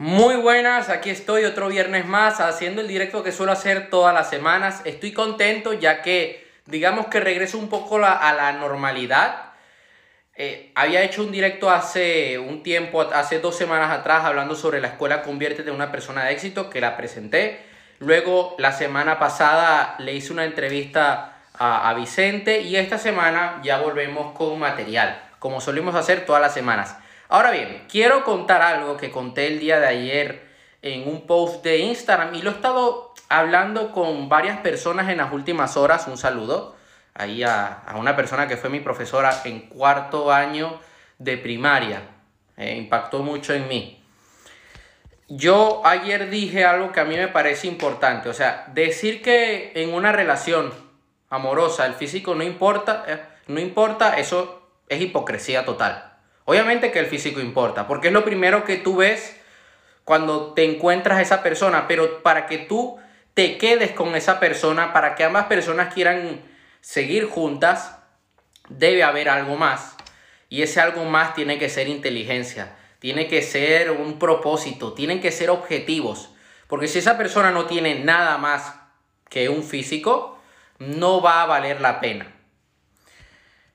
Muy buenas, aquí estoy otro viernes más haciendo el directo que suelo hacer todas las semanas. Estoy contento ya que digamos que regreso un poco a la normalidad. Eh, había hecho un directo hace un tiempo, hace dos semanas atrás, hablando sobre la escuela Conviértete en una persona de éxito, que la presenté. Luego, la semana pasada, le hice una entrevista a, Vicente y esta semana ya volvemos con material, como solemos hacer todas las semanas. Ahora bien, quiero contar algo que conté el día de ayer en un post de Instagram y lo he estado hablando con varias personas en las últimas horas. Un saludo ahí a, una persona que fue mi profesora en cuarto año de primaria. Eh, impactó mucho en mí. Yo ayer dije algo que a mí me parece importante. O sea, decir que en una relación amorosa el físico no importa, eh, no importa, eso es hipocresía total. Obviamente que el físico importa, porque es lo primero que tú ves cuando te encuentras a esa persona, pero para que tú te quedes con esa persona, para que ambas personas quieran seguir juntas, debe haber algo más. Y ese algo más tiene que ser inteligencia, tiene que ser un propósito, tienen que ser objetivos. Porque si esa persona no tiene nada más que un físico, no va a valer la pena.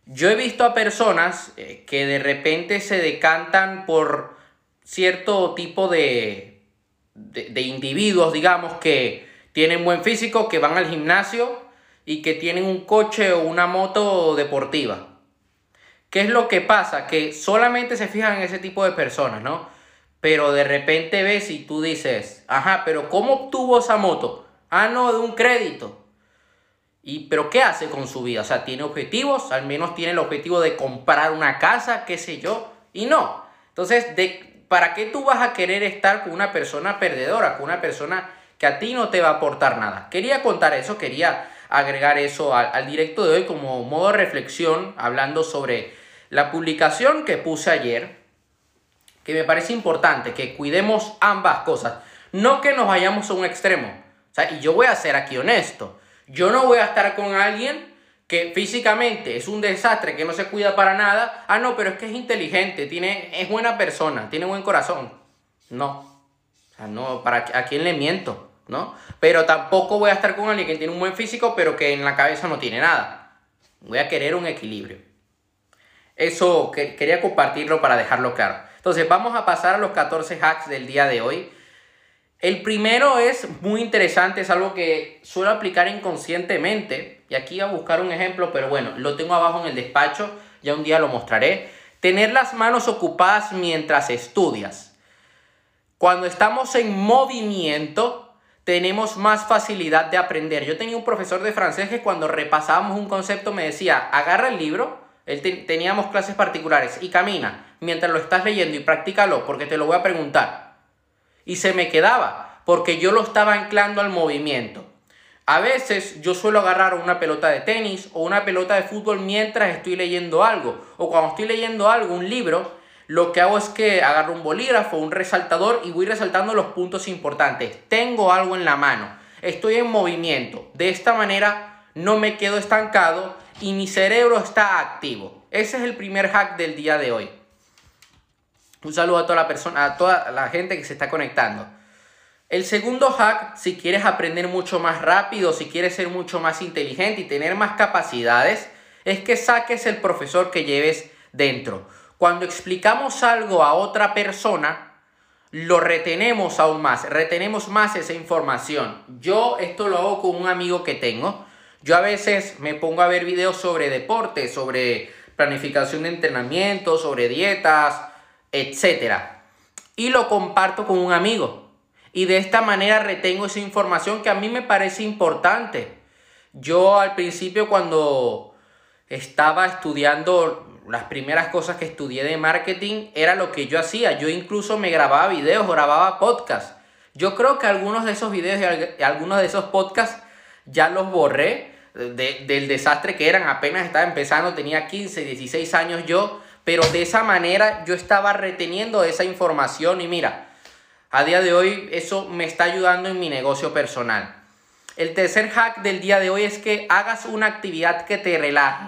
Yo he visto a personas eh, que de repente se decantan por cierto tipo de, de, individuos, digamos, que tienen buen físico, que van al gimnasio y que tienen un coche o una moto deportiva. ¿Qué es lo que pasa? Que solamente se fijan en ese tipo de personas, ¿no? Pero de repente ves y tú dices, ajá, pero ¿cómo obtuvo esa moto? Ah, no, de un crédito. Y, pero ¿qué hace con su vida? O sea, ¿tiene objetivos? Al menos tiene el objetivo de comprar una casa, qué sé yo. Y no. Entonces, de, ¿para qué tú vas a querer estar con una persona perdedora, con una persona que a ti no te va a aportar nada? Quería contar eso, quería agregar eso al, al directo de hoy como modo de reflexión, hablando sobre la publicación que puse ayer, que me parece importante, que cuidemos ambas cosas. No que nos vayamos a un extremo. O sea, y yo voy a ser aquí honesto. Yo no voy a estar con alguien que físicamente es un desastre, que no se cuida para nada. Ah, no, pero es que es inteligente, tiene, es buena persona, tiene buen corazón. No. O sea, no, ¿para, ¿a quién le miento? ¿No? Pero tampoco voy a estar con alguien que tiene un buen físico, pero que en la cabeza no tiene nada. Voy a querer un equilibrio. Eso que, quería compartirlo para dejarlo claro. Entonces, vamos a pasar a los 14 hacks del día de hoy. El primero es muy interesante, es algo que suelo aplicar inconscientemente. Y aquí voy a buscar un ejemplo, pero bueno, lo tengo abajo en el despacho, ya un día lo mostraré. Tener las manos ocupadas mientras estudias. Cuando estamos en movimiento, tenemos más facilidad de aprender. Yo tenía un profesor de francés que cuando repasábamos un concepto me decía, agarra el libro, teníamos clases particulares y camina mientras lo estás leyendo y practícalo porque te lo voy a preguntar y se me quedaba porque yo lo estaba anclando al movimiento. A veces yo suelo agarrar una pelota de tenis o una pelota de fútbol mientras estoy leyendo algo. O cuando estoy leyendo algo, un libro, lo que hago es que agarro un bolígrafo, un resaltador y voy resaltando los puntos importantes. Tengo algo en la mano. Estoy en movimiento. De esta manera no me quedo estancado y mi cerebro está activo. Ese es el primer hack del día de hoy. Un saludo a toda la persona, a toda la gente que se está conectando. El segundo hack, si quieres aprender mucho más rápido, si quieres ser mucho más inteligente y tener más capacidades, es que saques el profesor que lleves dentro. Cuando explicamos algo a otra persona, lo retenemos aún más, retenemos más esa información. Yo esto lo hago con un amigo que tengo. Yo a veces me pongo a ver videos sobre deporte, sobre planificación de entrenamiento, sobre dietas, etcétera. Y lo comparto con un amigo. Y de esta manera retengo esa información que a mí me parece importante. Yo al principio cuando estaba estudiando las primeras cosas que estudié de marketing era lo que yo hacía. Yo incluso me grababa videos, grababa podcasts. Yo creo que algunos de esos videos y algunos de esos podcasts ya los borré del desastre que eran. Apenas estaba empezando, tenía 15, 16 años yo pero de esa manera yo estaba reteniendo esa información y mira, a día de hoy eso me está ayudando en mi negocio personal. El tercer hack del día de hoy es que hagas una actividad que te relaje,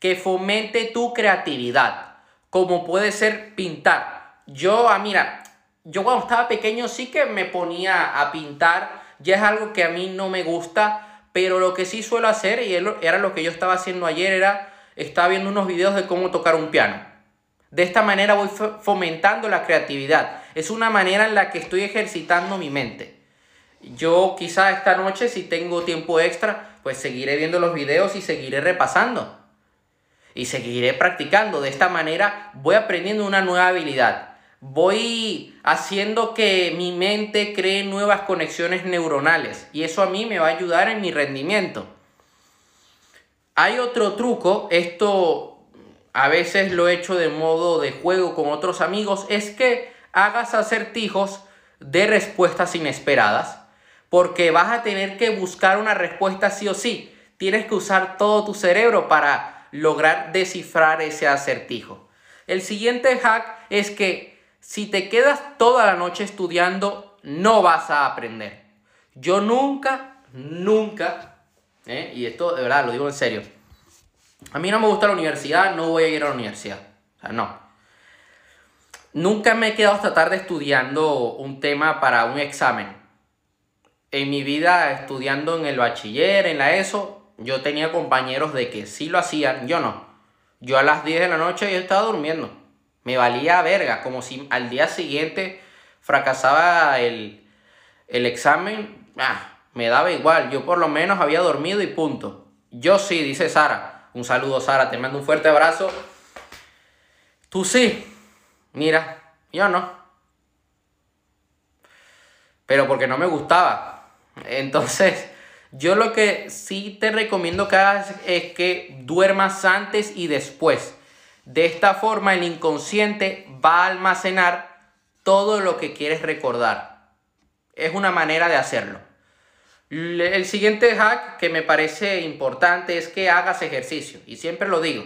que fomente tu creatividad, como puede ser pintar. Yo, ah, mira, yo cuando estaba pequeño sí que me ponía a pintar, ya es algo que a mí no me gusta, pero lo que sí suelo hacer, y era lo que yo estaba haciendo ayer, era, estaba viendo unos videos de cómo tocar un piano. De esta manera voy fomentando la creatividad. Es una manera en la que estoy ejercitando mi mente. Yo quizá esta noche, si tengo tiempo extra, pues seguiré viendo los videos y seguiré repasando. Y seguiré practicando. De esta manera voy aprendiendo una nueva habilidad. Voy haciendo que mi mente cree nuevas conexiones neuronales. Y eso a mí me va a ayudar en mi rendimiento. Hay otro truco, esto a veces lo he hecho de modo de juego con otros amigos, es que hagas acertijos de respuestas inesperadas, porque vas a tener que buscar una respuesta sí o sí. Tienes que usar todo tu cerebro para lograr descifrar ese acertijo. El siguiente hack es que si te quedas toda la noche estudiando, no vas a aprender. Yo nunca, nunca, ¿eh? y esto de verdad lo digo en serio, a mí no me gusta la universidad, no voy a ir a la universidad. O sea, no. Nunca me he quedado hasta tarde estudiando un tema para un examen. En mi vida, estudiando en el bachiller, en la ESO, yo tenía compañeros de que sí lo hacían, yo no. Yo a las 10 de la noche yo estaba durmiendo. Me valía verga, como si al día siguiente fracasaba el, el examen. Ah, me daba igual, yo por lo menos había dormido y punto. Yo sí, dice Sara. Un saludo, Sara, te mando un fuerte abrazo. Tú sí, mira, yo no. Pero porque no me gustaba. Entonces, yo lo que sí te recomiendo que hagas es que duermas antes y después. De esta forma el inconsciente va a almacenar todo lo que quieres recordar. Es una manera de hacerlo. El siguiente hack que me parece importante es que hagas ejercicio. Y siempre lo digo.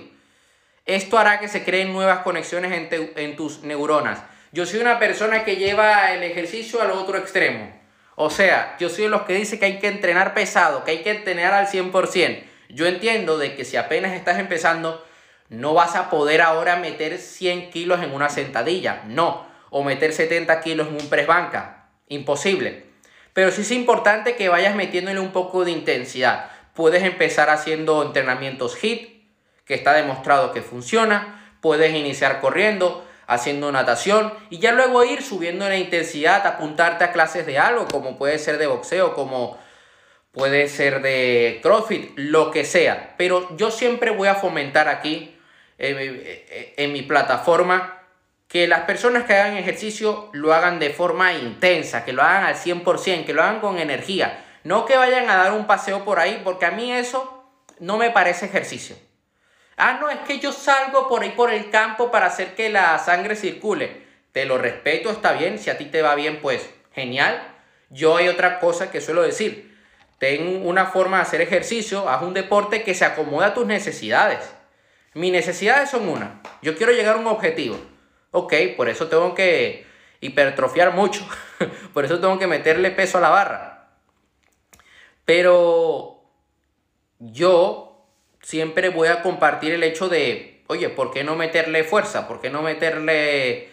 Esto hará que se creen nuevas conexiones en, tus neuronas. Yo soy una persona que lleva el ejercicio al otro extremo. O sea, yo soy de los que dice que hay que entrenar pesado, que hay que entrenar al 100%. Yo entiendo de que si apenas estás empezando, no vas a poder ahora meter 100 kilos en una sentadilla. No. O meter 70 kilos en un press banca. Imposible. Pero sí es importante que vayas metiéndole un poco de intensidad. Puedes empezar haciendo entrenamientos HIT, que está demostrado que funciona. Puedes iniciar corriendo, haciendo natación y ya luego ir subiendo la intensidad, apuntarte a clases de algo, como puede ser de boxeo, como puede ser de CrossFit, lo que sea. Pero yo siempre voy a fomentar aquí en mi plataforma que las personas que hagan ejercicio lo hagan de forma intensa, que lo hagan al 100%, que lo hagan con energía. No que vayan a dar un paseo por ahí, porque a mí eso no me parece ejercicio. Ah, no, es que yo salgo por ahí por el campo para hacer que la sangre circule. Te lo respeto, está bien. Si a ti te va bien, pues genial. Yo hay otra cosa que suelo decir. Ten una forma de hacer ejercicio, haz un deporte que se acomoda a tus necesidades. Mis necesidades son una. Yo quiero llegar a un objetivo. Ok, por eso tengo que hipertrofiar mucho. por eso tengo que meterle peso a la barra. Pero yo siempre voy a compartir el hecho de, oye, ¿por qué no meterle fuerza? ¿Por qué no meterle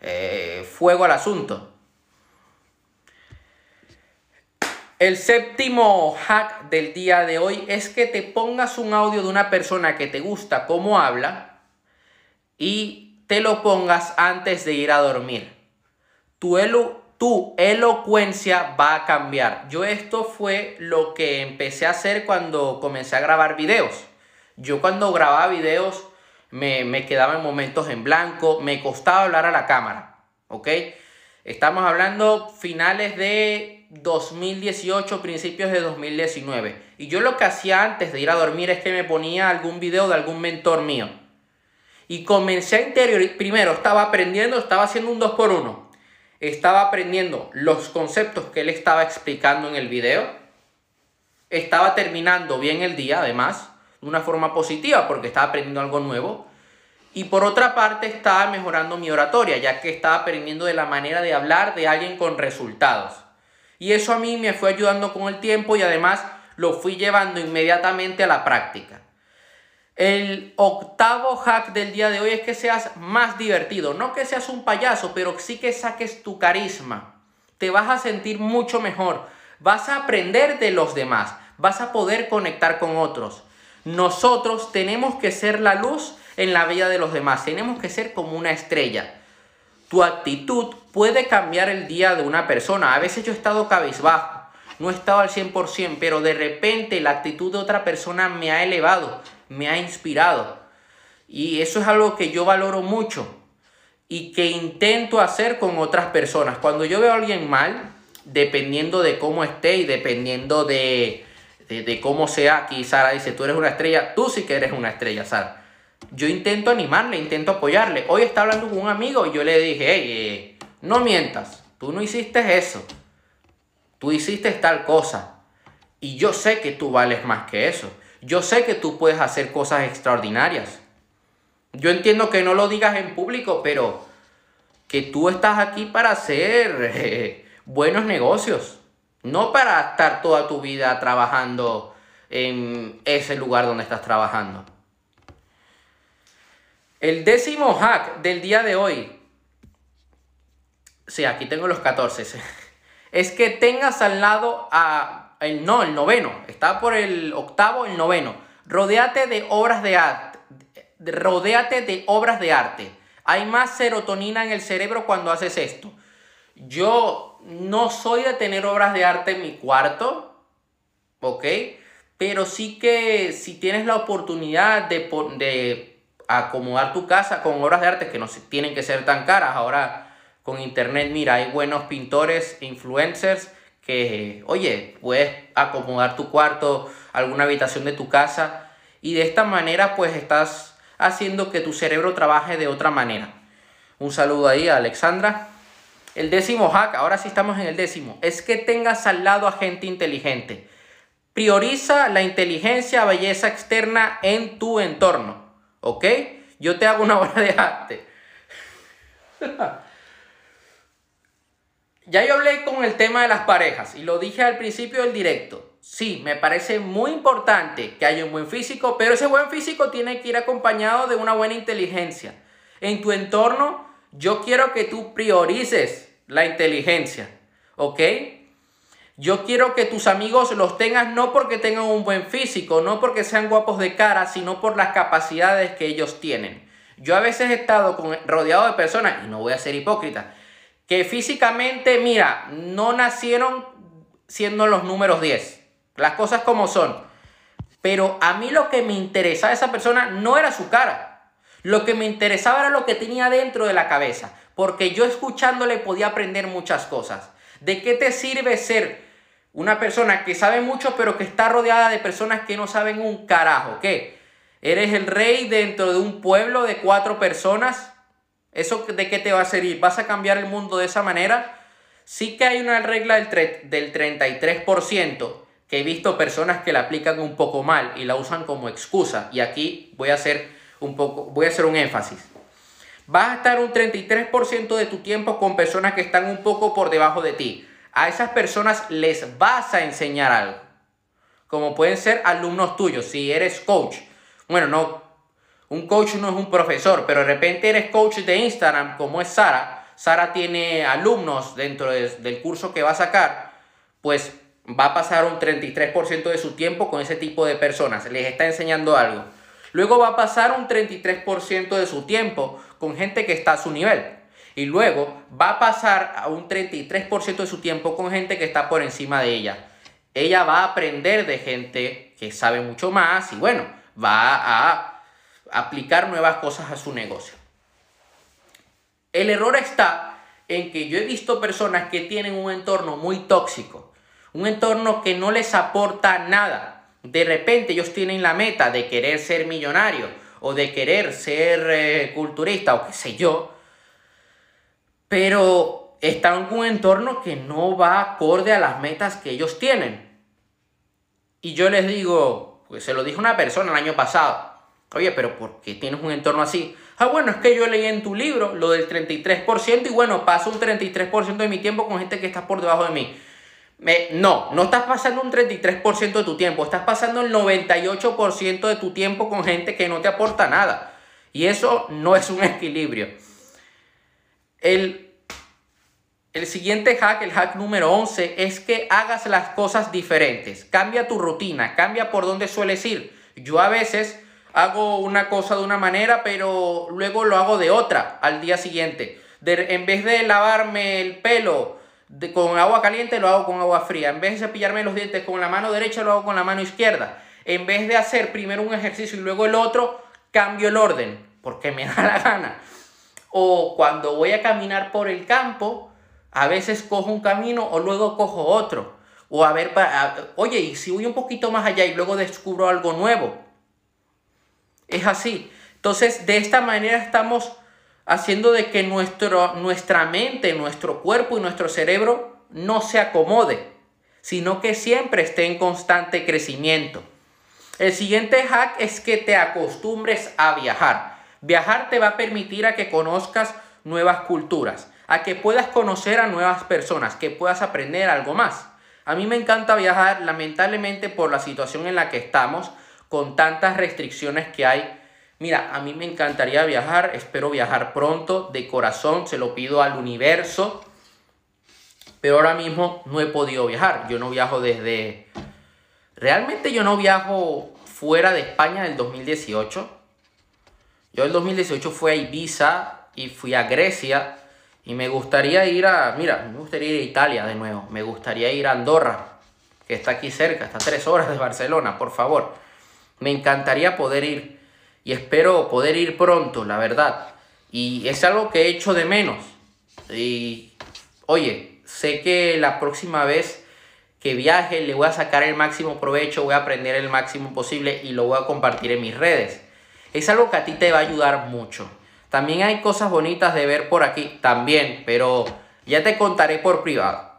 eh, fuego al asunto? El séptimo hack del día de hoy es que te pongas un audio de una persona que te gusta cómo habla y te lo pongas antes de ir a dormir. Tu, tu elocuencia va a cambiar. Yo esto fue lo que empecé a hacer cuando comencé a grabar videos. Yo cuando grababa videos me, me quedaba en momentos en blanco, me costaba hablar a la cámara, ¿ok? Estamos hablando finales de 2018, principios de 2019. Y yo lo que hacía antes de ir a dormir es que me ponía algún video de algún mentor mío y comencé a interiorizar, primero estaba aprendiendo, estaba haciendo un 2 por 1 Estaba aprendiendo los conceptos que él estaba explicando en el video. Estaba terminando bien el día, además, de una forma positiva, porque estaba aprendiendo algo nuevo. Y por otra parte, estaba mejorando mi oratoria, ya que estaba aprendiendo de la manera de hablar de alguien con resultados. Y eso a mí me fue ayudando con el tiempo y además lo fui llevando inmediatamente a la práctica. El octavo hack del día de hoy es que seas más divertido. No que seas un payaso, pero sí que saques tu carisma. Te vas a sentir mucho mejor. Vas a aprender de los demás. Vas a poder conectar con otros. Nosotros tenemos que ser la luz en la vida de los demás. Tenemos que ser como una estrella. Tu actitud puede cambiar el día de una persona. A veces yo he estado cabizbajo, no he estado al 100%, pero de repente la actitud de otra persona me ha elevado me ha inspirado. Y eso es algo que yo valoro mucho y que intento hacer con otras personas. Cuando yo veo a alguien mal, dependiendo de cómo esté y dependiendo de, de, cómo sea, aquí Sara dice, tú eres una estrella, tú sí que eres una estrella, Sara. Yo intento animarle, intento apoyarle. Hoy está hablando con un amigo y yo le dije, hey, eh, no mientas, tú no hiciste eso, tú hiciste tal cosa. Y yo sé que tú vales más que eso. Yo sé que tú puedes hacer cosas extraordinarias. Yo entiendo que no lo digas en público, pero que tú estás aquí para hacer eh, buenos negocios, no para estar toda tu vida trabajando en ese lugar donde estás trabajando. El décimo hack del día de hoy, sí, aquí tengo los 14, es que tengas al lado a el no, el noveno, está por el octavo, el noveno. Rodéate de obras de arte. Rodéate de obras de arte. Hay más serotonina en el cerebro cuando haces esto. Yo no soy de tener obras de arte en mi cuarto, ¿ok? Pero sí que si tienes la oportunidad de, de acomodar tu casa con obras de arte que no tienen que ser tan caras, ahora con internet, mira, hay buenos pintores, influencers que, oye, puedes acomodar tu cuarto, alguna habitación de tu casa y de esta manera pues estás haciendo que tu cerebro trabaje de otra manera. Un saludo ahí a Alexandra. El décimo hack, ahora sí estamos en el décimo, es que tengas al lado a gente inteligente. Prioriza la inteligencia, belleza externa en tu entorno. ¿Ok? Yo te hago una obra de arte. Ya yo hablé con el tema de las parejas y lo dije al principio del directo. Sí, me parece muy importante que haya un buen físico, pero ese buen físico tiene que ir acompañado de una buena inteligencia. En tu entorno, yo quiero que tú priorices la inteligencia, ¿ok? Yo quiero que tus amigos los tengas no porque tengan un buen físico, no porque sean guapos de cara, sino por las capacidades que ellos tienen. Yo a veces he estado rodeado de personas, y no voy a ser hipócrita, que físicamente, mira, no nacieron siendo los números 10. Las cosas como son. Pero a mí lo que me interesaba de esa persona no era su cara. Lo que me interesaba era lo que tenía dentro de la cabeza. Porque yo escuchándole podía aprender muchas cosas. ¿De qué te sirve ser una persona que sabe mucho pero que está rodeada de personas que no saben un carajo? ¿Qué? ¿Eres el rey dentro de un pueblo de cuatro personas? ¿Eso de qué te va a servir? ¿Vas a cambiar el mundo de esa manera? Sí que hay una regla del, del 33% que he visto personas que la aplican un poco mal y la usan como excusa. Y aquí voy a hacer un poco, voy a hacer un énfasis. Vas a estar un 33% de tu tiempo con personas que están un poco por debajo de ti. A esas personas les vas a enseñar algo. Como pueden ser alumnos tuyos, si eres coach. Bueno, no un coach no es un profesor, pero de repente eres coach de Instagram, como es Sara. Sara tiene alumnos dentro del curso que va a sacar, pues va a pasar un 33% de su tiempo con ese tipo de personas. Les está enseñando algo. Luego va a pasar un 33% de su tiempo con gente que está a su nivel. Y luego va a pasar a un 33% de su tiempo con gente que está por encima de ella. Ella va a aprender de gente que sabe mucho más y bueno, va a aplicar nuevas cosas a su negocio. El error está en que yo he visto personas que tienen un entorno muy tóxico, un entorno que no les aporta nada. De repente ellos tienen la meta de querer ser millonario o de querer ser eh, culturista o qué sé yo, pero están en un entorno que no va acorde a las metas que ellos tienen. Y yo les digo, pues se lo dijo una persona el año pasado, Oye, pero ¿por qué tienes un entorno así? Ah, bueno, es que yo leí en tu libro lo del 33% y bueno, paso un 33% de mi tiempo con gente que está por debajo de mí. no, no estás pasando un 33% de tu tiempo, estás pasando el 98% de tu tiempo con gente que no te aporta nada. Y eso no es un equilibrio. El, el siguiente hack, el hack número 11, es que hagas las cosas diferentes. Cambia tu rutina, cambia por dónde sueles ir. Yo a veces hago una cosa de una manera, pero luego lo hago de otra al día siguiente. en vez de lavarme el pelo con agua caliente, lo hago con agua fría. En vez de cepillarme los dientes con la mano derecha, lo hago con la mano izquierda. En vez de hacer primero un ejercicio y luego el otro, cambio el orden, porque me da la gana. O cuando voy a caminar por el campo, a veces cojo un camino o luego cojo otro. O a ver, oye, y si voy un poquito más allá y luego descubro algo nuevo. Es así. Entonces, de esta manera estamos haciendo de que nuestro, nuestra mente, nuestro cuerpo y nuestro cerebro no se acomode, sino que siempre esté en constante crecimiento. El siguiente hack es que te acostumbres a viajar. Viajar te va a permitir a que conozcas nuevas culturas, a que puedas conocer a nuevas personas, que puedas aprender algo más. A mí me encanta viajar, lamentablemente por la situación en la que estamos, con tantas restricciones que hay. Mira, a mí me encantaría viajar, espero viajar pronto, de corazón, se lo pido al universo, pero ahora mismo no he podido viajar. Yo no viajo desde... Realmente yo no viajo fuera de España del 2018. Yo el 2018 fui a Ibiza y fui a Grecia y me gustaría ir a... Mira, me gustaría ir a Italia de nuevo, me gustaría ir a Andorra, que está aquí cerca, está a tres horas de Barcelona, por favor. Me encantaría poder ir y espero poder ir pronto, la verdad. Y es algo que he hecho de menos. Y oye, sé que la próxima vez que viaje le voy a sacar el máximo provecho, voy a aprender el máximo posible y lo voy a compartir en mis redes. Es algo que a ti te va a ayudar mucho. También hay cosas bonitas de ver por aquí, también, pero ya te contaré por privado.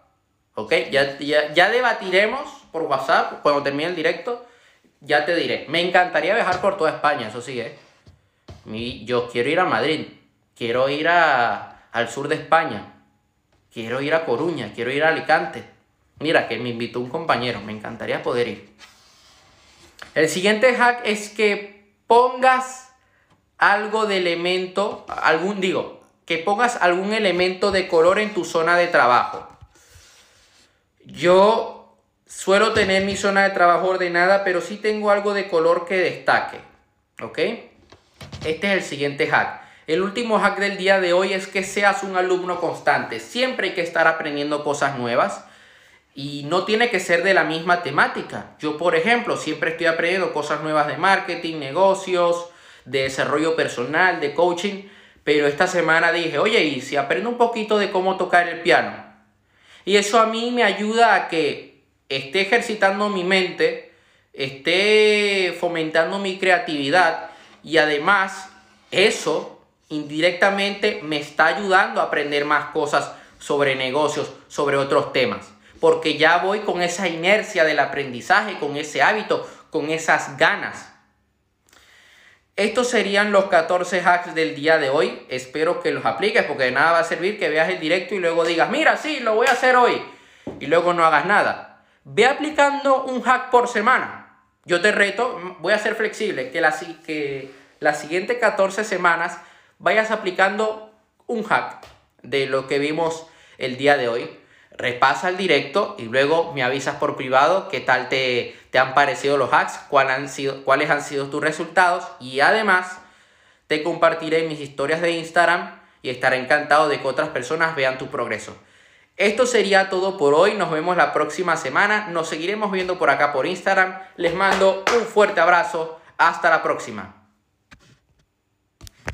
¿Ok? Ya, ya, ya debatiremos por WhatsApp cuando termine el directo ya te diré, me encantaría viajar por toda España, eso sí, ¿eh? yo quiero ir a Madrid, quiero ir a, al sur de España, quiero ir a Coruña, quiero ir a Alicante. Mira, que me invitó un compañero, me encantaría poder ir. El siguiente hack es que pongas algo de elemento, algún, digo, que pongas algún elemento de color en tu zona de trabajo. Yo Suelo tener mi zona de trabajo ordenada, pero sí tengo algo de color que destaque. ¿Ok? Este es el siguiente hack. El último hack del día de hoy es que seas un alumno constante. Siempre hay que estar aprendiendo cosas nuevas y no tiene que ser de la misma temática. Yo, por ejemplo, siempre estoy aprendiendo cosas nuevas de marketing, negocios, de desarrollo personal, de coaching, pero esta semana dije, oye, ¿y si aprendo un poquito de cómo tocar el piano? Y eso a mí me ayuda a que esté ejercitando mi mente, esté fomentando mi creatividad y además eso indirectamente me está ayudando a aprender más cosas sobre negocios, sobre otros temas. Porque ya voy con esa inercia del aprendizaje, con ese hábito, con esas ganas. Estos serían los 14 hacks del día de hoy. Espero que los apliques porque de nada va a servir que veas el directo y luego digas, mira, sí, lo voy a hacer hoy. Y luego no hagas nada. Ve aplicando un hack por semana. Yo te reto, voy a ser flexible, que las que la siguientes 14 semanas vayas aplicando un hack de lo que vimos el día de hoy. Repasa el directo y luego me avisas por privado qué tal te, te han parecido los hacks, cuál han sido, cuáles han sido tus resultados y además te compartiré mis historias de Instagram y estaré encantado de que otras personas vean tu progreso. Esto sería todo por hoy, nos vemos la próxima semana, nos seguiremos viendo por acá por Instagram, les mando un fuerte abrazo, hasta la próxima.